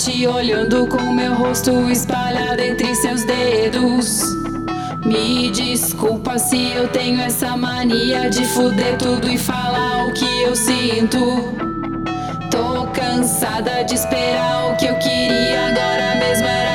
te olhando com meu rosto espalhado entre seus dedos. Me desculpa se eu tenho essa mania de fuder tudo e falar o que eu sinto. Tô cansada de esperar o que eu queria, agora mesmo era.